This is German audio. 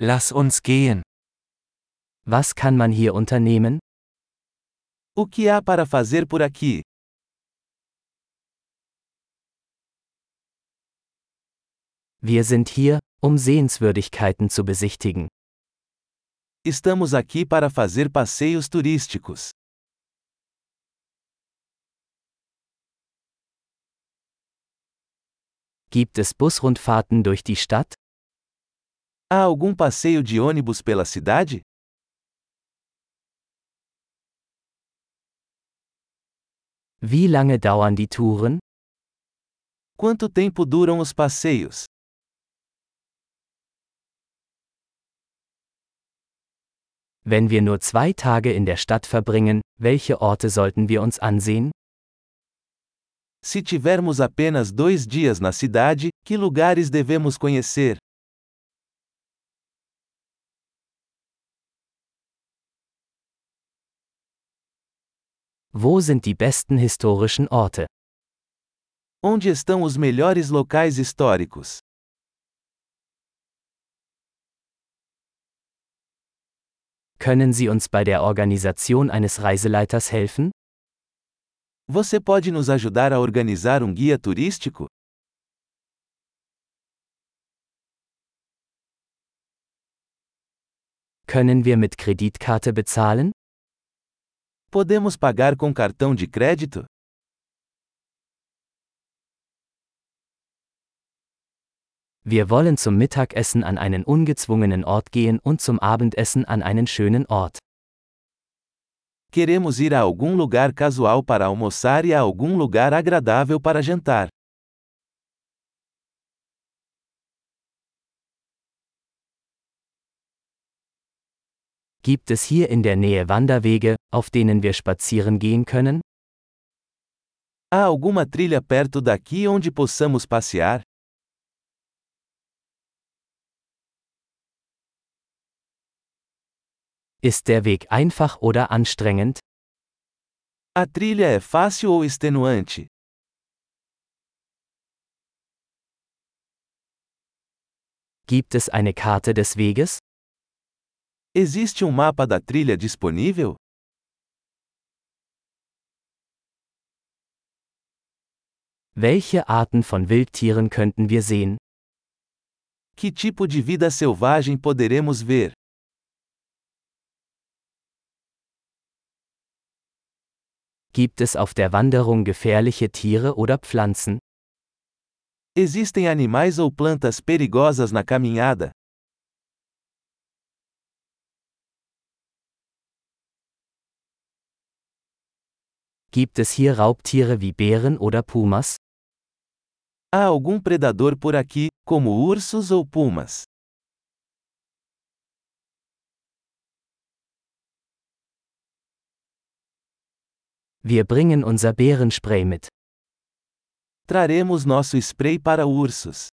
Lass uns gehen. Was kann man hier unternehmen? O que há para fazer por aqui? Wir sind hier, um Sehenswürdigkeiten zu besichtigen. Estamos aqui para fazer passeios turísticos. Gibt es Busrundfahrten durch die Stadt? Há algum passeio de ônibus pela cidade? Wie lange dauern die Touren? Quanto tempo duram os passeios? Wenn wir nur zwei Tage in der Stadt verbringen, welche Orte sollten wir uns ansehen? Se tivermos apenas dois dias na cidade, que lugares devemos conhecer? Wo sind die besten historischen Orte? Onde estão os melhores locais históricos? Können Sie uns bei der Organisation eines Reiseleiters helfen? Você pode nos ajudar a organizar um guia turístico? Können wir mit Kreditkarte bezahlen? Podemos pagar com cartão de crédito? Wir wollen zum Mittagessen an einen ungezwungenen Ort gehen und zum Abendessen an einen schönen Ort. Queremos ir a algum lugar casual para almoçar e a algum lugar agradável para jantar. Gibt es hier in der Nähe Wanderwege, auf denen wir spazieren gehen können? Há alguma trilha perto daqui onde possamos passear? Ist der Weg einfach oder anstrengend? A trilha é fácil ou extenuante? Gibt es eine Karte des Weges? Existe um mapa da trilha disponível? Welche Arten von Wildtieren könnten wir sehen? Que tipo de vida selvagem poderemos ver? Gibt es auf der Wanderung gefährliche Tiere oder Pflanzen? Existem animais ou plantas perigosas na caminhada? Gibt es hier Raubtiere wie Bären oder Pumas? Há algum predador por aqui, como ursos ou pumas? Wir bringen unser Bärenspray mit. Traremos nosso spray para ursos.